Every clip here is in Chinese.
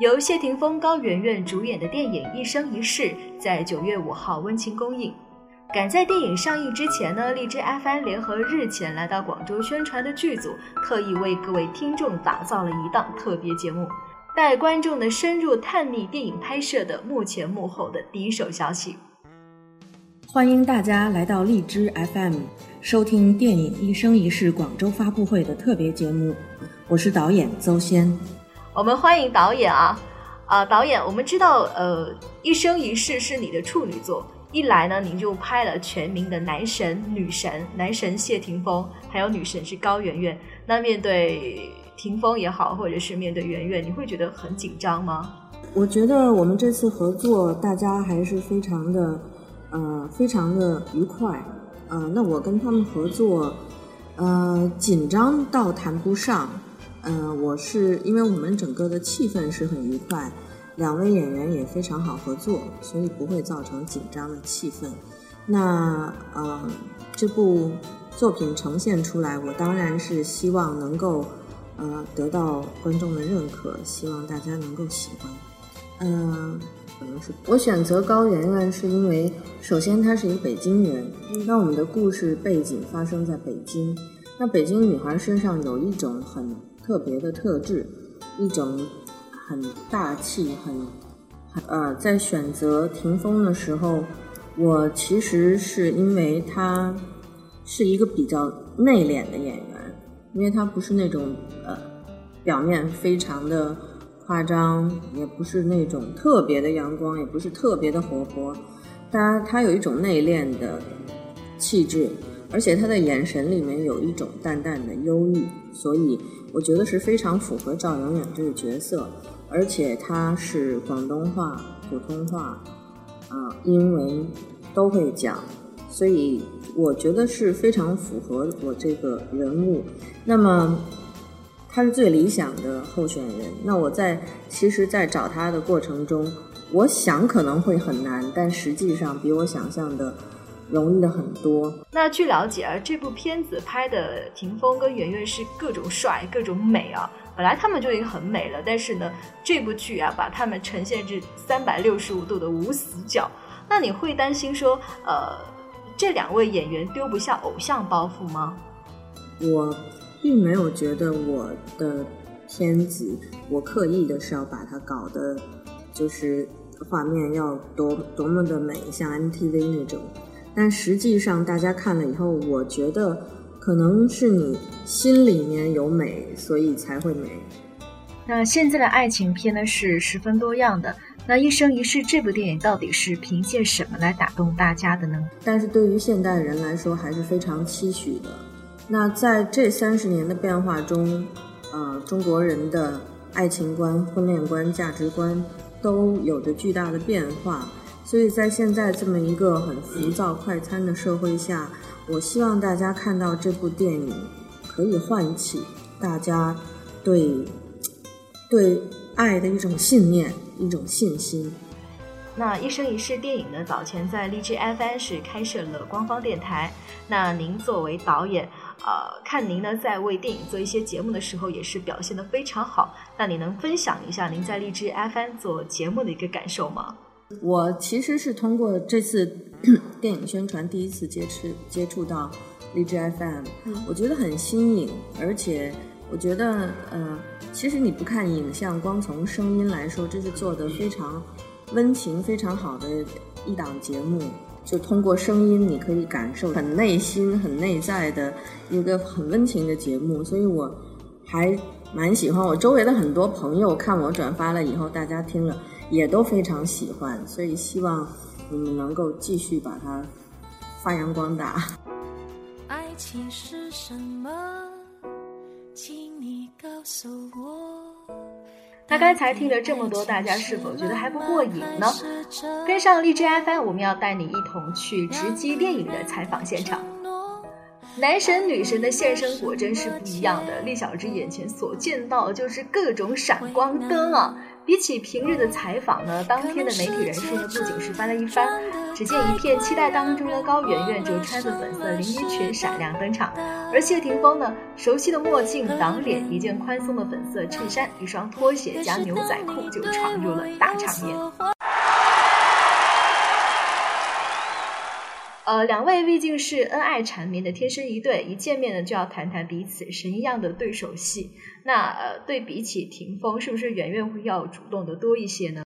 由谢霆锋、高圆圆主演的电影《一生一世》在九月五号温情公映。赶在电影上映之前呢，荔枝 FM 联合日前来到广州宣传的剧组，特意为各位听众打造了一档特别节目，带观众的深入探秘电影拍摄的幕前幕后的第一手消息。欢迎大家来到荔枝 FM，收听电影《一生一世》广州发布会的特别节目。我是导演邹仙，我们欢迎导演啊啊！导演，我们知道，呃，《一生一世》是你的处女作。一来呢，您就拍了全民的男神女神，男神谢霆锋，还有女神是高圆圆。那面对霆锋也好，或者是面对圆圆，你会觉得很紧张吗？我觉得我们这次合作，大家还是非常的，呃，非常的愉快。呃，那我跟他们合作，呃，紧张倒谈不上。呃，我是因为我们整个的气氛是很愉快。两位演员也非常好合作，所以不会造成紧张的气氛。那呃，这部作品呈现出来，我当然是希望能够呃得到观众的认可，希望大家能够喜欢。嗯，可能是我选择高圆圆，是因为首先她是一个北京人，那我们的故事背景发生在北京，那北京女孩身上有一种很特别的特质，一种。很大气，很很呃，在选择霆锋的时候，我其实是因为他是一个比较内敛的演员，因为他不是那种呃表面非常的夸张，也不是那种特别的阳光，也不是特别的活泼，他他有一种内敛的气质，而且他的眼神里面有一种淡淡的忧郁，所以我觉得是非常符合赵永远这个角色。而且他是广东话、普通话，啊，英文都会讲，所以我觉得是非常符合我这个人物。那么他是最理想的候选人。那我在其实，在找他的过程中，我想可能会很难，但实际上比我想象的。容易的很多。那据了解啊，这部片子拍的霆锋跟圆圆是各种帅、各种美啊。本来他们就已经很美了，但是呢，这部剧啊，把他们呈现至三百六十五度的无死角。那你会担心说，呃，这两位演员丢不下偶像包袱吗？我并没有觉得我的片子，我刻意的是要把它搞得就是画面要多多么的美，像 MTV 那种。但实际上，大家看了以后，我觉得可能是你心里面有美，所以才会美。那现在的爱情片呢是十分多样的。那一生一世这部电影到底是凭借什么来打动大家的呢？但是对于现代人来说，还是非常期许的。那在这三十年的变化中，呃，中国人的爱情观、婚恋观、价值观都有着巨大的变化。所以在现在这么一个很浮躁、快餐的社会下，我希望大家看到这部电影，可以唤起大家对对爱的一种信念、一种信心。那一生一世电影呢？早前在荔枝 FM 是开设了官方电台。那您作为导演，呃，看您呢在为电影做一些节目的时候，也是表现的非常好。那你能分享一下您在荔枝 FM 做节目的一个感受吗？我其实是通过这次 电影宣传第一次接触接触到荔枝 FM，我觉得很新颖，而且我觉得呃，其实你不看影像，光从声音来说，这是做的非常温情、非常好的一档节目。就通过声音，你可以感受很内心、很内在的一个很温情的节目，所以我还蛮喜欢。我周围的很多朋友看我转发了以后，大家听了。也都非常喜欢，所以希望你们能够继续把它发扬光大。爱情是什么？请你告诉我。那刚才听了这么多，大家是否觉得还不过瘾呢？跟上荔枝 FM，我们要带你一同去直击电影的采访现场。男神女神的现身果真是不一样的。厉小芝眼前所见到的就是各种闪光灯啊！比起平日的采访呢，当天的媒体人数呢不仅是翻了一番，只见一片期待当中的高圆圆就穿着粉色连衣裙闪亮登场，而谢霆锋呢，熟悉的墨镜挡脸，一件宽松的粉色衬衫，一双拖鞋加牛仔裤就闯入了大场面。呃，两位毕竟是恩爱缠绵的天生一对，一见面呢就要谈谈彼此神一样的对手戏。那呃，对比起霆锋，是不是圆圆会要主动的多一些呢？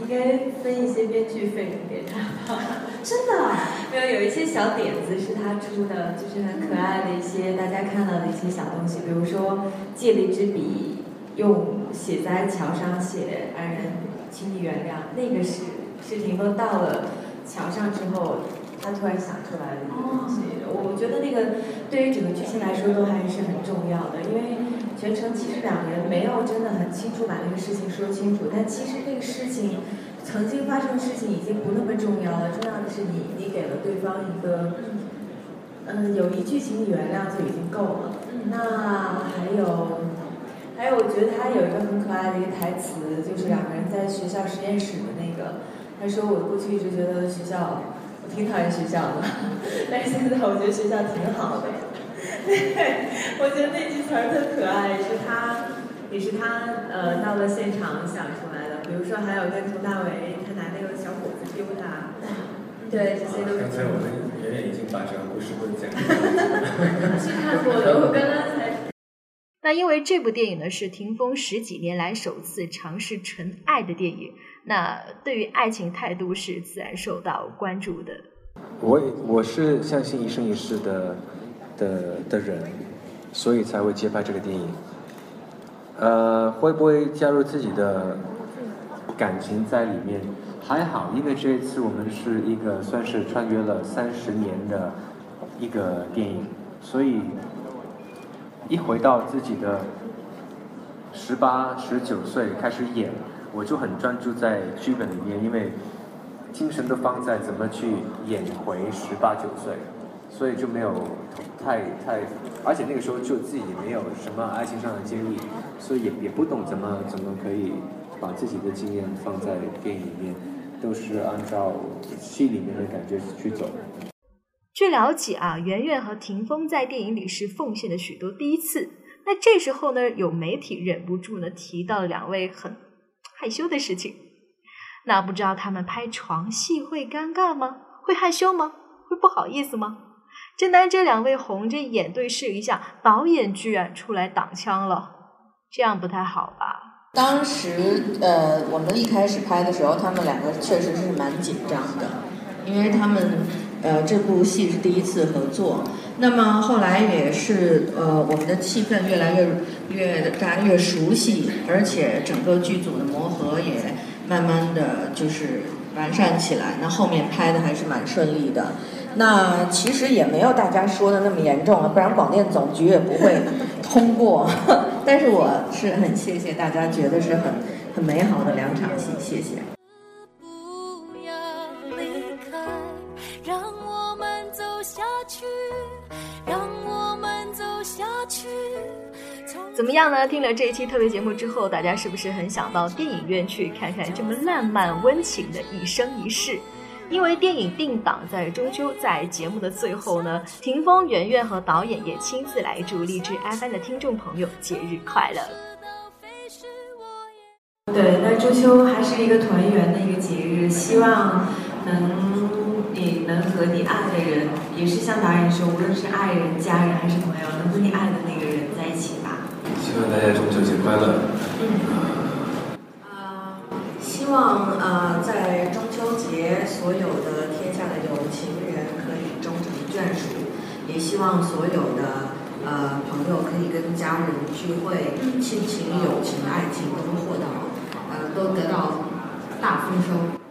应该分一些编剧费给他吧。真的？没有，有一些小点子是他出的，就是很可爱的一些大家看到的一些小东西，比如说借了一支笔，用写在墙上写“爱人，请你原谅”，那个是是霆锋到了。墙上之后，他突然想出来的东西，我觉得那个对于整个剧情来说都还是很重要的，因为全程其实两个人没有真的很清楚把那个事情说清楚，但其实那个事情曾经发生的事情已经不那么重要了，重要的是你你给了对方一个，嗯，有一句请你原谅就已经够了。那还有，还有我觉得他有一个很可爱的一个台词，就是两个人在学校实验室的那个。他说：“我过去一直觉得学校，我挺讨厌学校的，但是现在我觉得学校挺好的。对，我觉得那句词儿特可爱，是他，也是他呃到了现场想出来的。比如说还有跟佟大为，他拿那个小伙子丢他，对，这些都是。刚才我们圆圆已经把这个故事都讲了。是看过的，我刚刚才。那因为这部电影呢是霆锋十几年来首次尝试纯爱的电影。”那对于爱情态度是自然受到关注的。我我是相信一生一世的的的人，所以才会接拍这个电影。呃，会不会加入自己的感情在里面？还好，因为这一次我们是一个算是穿越了三十年的一个电影，所以一回到自己的十八、十九岁开始演。我就很专注在剧本里面，因为精神都放在怎么去演回十八九岁，所以就没有太太，而且那个时候就自己没有什么爱情上的经历，所以也也不懂怎么怎么可以把自己的经验放在电影里面，都是按照戏里面的感觉去走。据了解啊，圆圆和霆锋在电影里是奉献了许多第一次。那这时候呢，有媒体忍不住呢提到了两位很。害羞的事情，那不知道他们拍床戏会尴尬吗？会害羞吗？会不好意思吗？正当这两位红着眼对视一下，导演居然出来挡枪了，这样不太好吧？当时呃，我们一开始拍的时候，他们两个确实是蛮紧张的，因为他们呃这部戏是第一次合作。那么后来也是呃，我们的气氛越来越越大家越熟悉，而且整个剧组的磨合也慢慢的就是完善起来。那后面拍的还是蛮顺利的。那其实也没有大家说的那么严重了，不然广电总局也不会通过。但是我是很谢谢大家，觉得是很很美好的两场戏，谢谢。怎么样呢？听了这一期特别节目之后，大家是不是很想到电影院去看看这么浪漫温情的一生一世？因为电影定档在中秋，在节目的最后呢，霆锋、圆圆和导演也亲自来祝励志 FM 的听众朋友节日快乐。对，那中秋还是一个团圆的一个节日，希望能你能和你爱的人，也是像导演说，无论是爱人、家人还是朋友，能和你爱的那个人在一起吧。希望大家中秋节快乐。嗯。啊，希望呃，在中秋节，所有的天下的有情人可以终成眷属，也希望所有的呃朋友可以跟家人聚会，亲情、友情、爱情都获得呃都得到大丰收。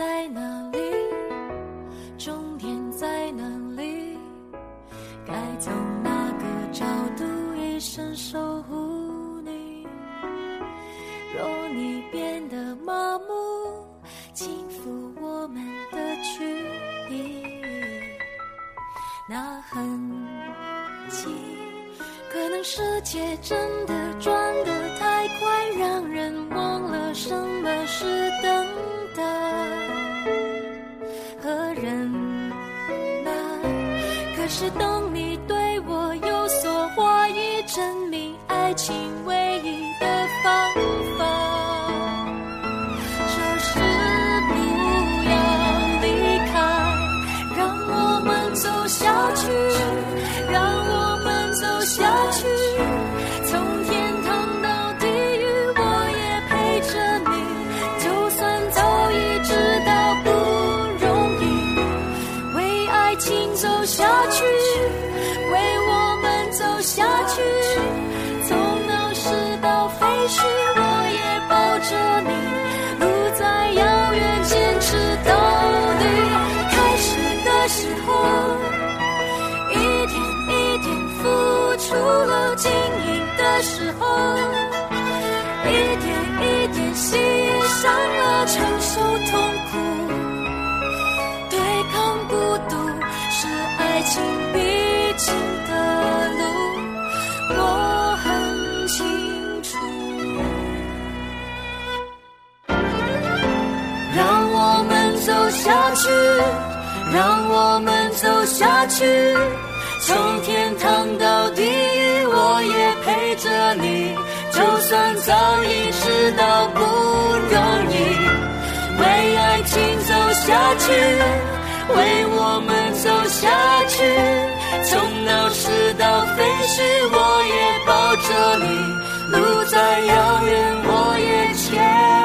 在哪里？终点在哪里？该从哪个角度一生守护你。若你变得麻木轻抚我们的距离。那痕迹可能世界真的转得太快让人忘了什么是等是等你对我有所怀疑，证明爱情承受痛苦。对抗孤独是爱情必经的路，我很清楚。让我们走下去，让我们走下去，从天堂到地狱，我也陪着你。就算早已知道下去为我们走下去。从闹市到废墟我也抱着你。路再遥远我也牵。